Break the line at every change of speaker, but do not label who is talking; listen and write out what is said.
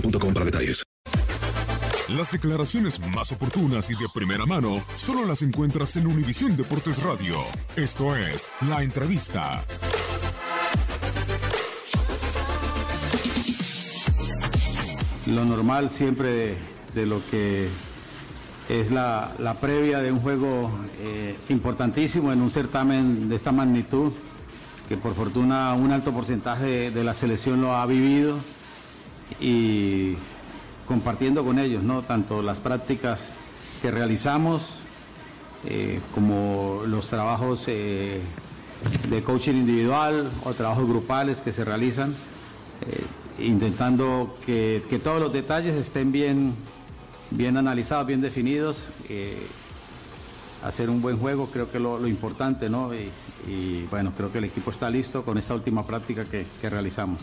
boostmobile.com para detalles.
Las declaraciones más oportunas y de primera mano solo las encuentras en Univisión Deportes Radio. Esto es La Entrevista.
lo normal siempre de, de lo que es la, la previa de un juego eh, importantísimo en un certamen de esta magnitud, que por fortuna un alto porcentaje de, de la selección lo ha vivido y compartiendo con ellos, ¿no? tanto las prácticas que realizamos eh, como los trabajos eh, de coaching individual o trabajos grupales que se realizan, eh, intentando que, todos los detalles estén bien, bien analizados, bien definidos. hacer un buen juego creo que lo, lo importante, ¿no? Y, bueno, creo que el equipo está listo con esta última práctica que realizamos.